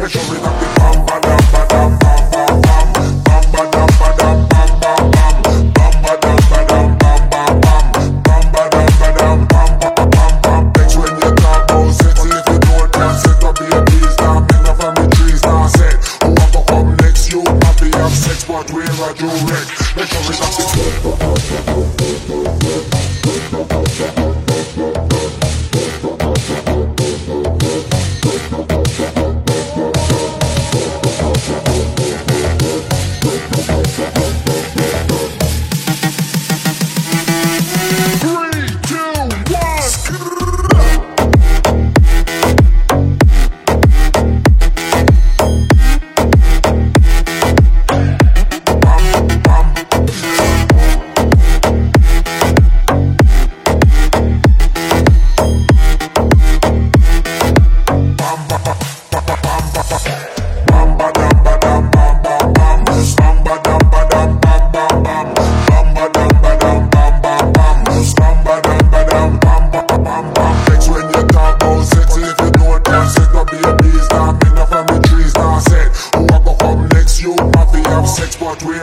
Make sure we got the bam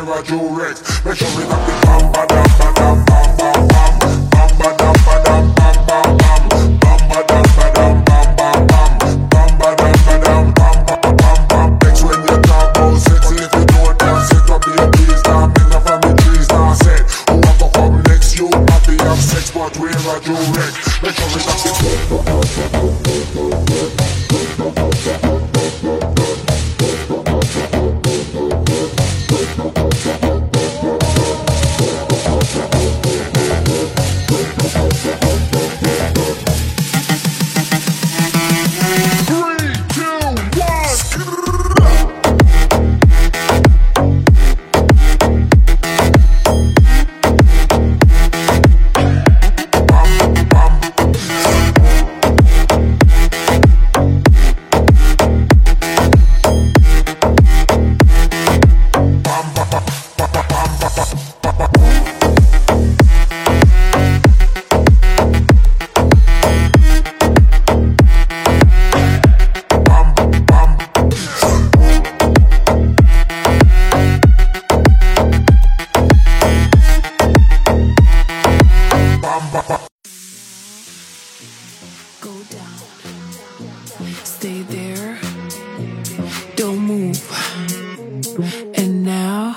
Rex. Make sure we got the bam ba dam ba dam bam bam bam. Bam bam bam bam. Bam bam bam bam. Bam bam bam bam bam. Next when you talk about sex, if you don't dance, set up your bees now. Make the family trees now set. Who to come next? You happy have sex, but we're a Joe Rex. Make sure we got the Don't move. And now,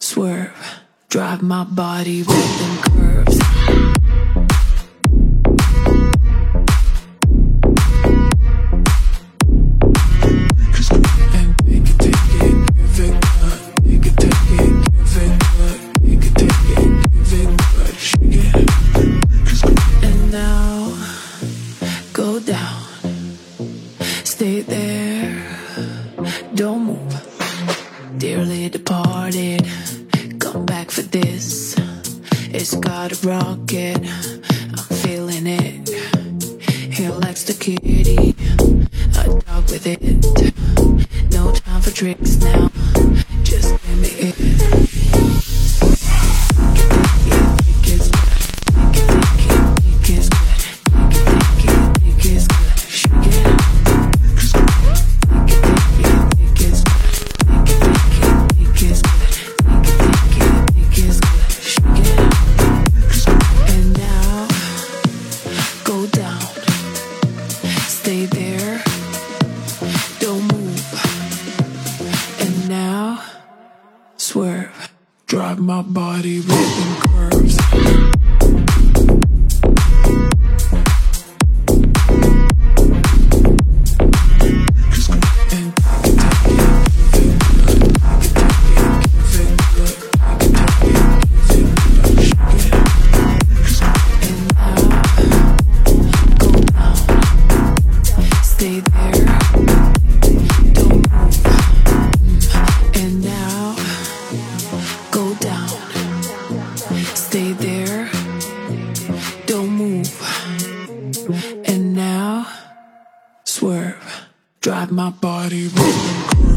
swerve. Drive my body with them curves. And take it, take it, give with it. My body with them curves. Stay there. And now, swerve. Drive my body curves.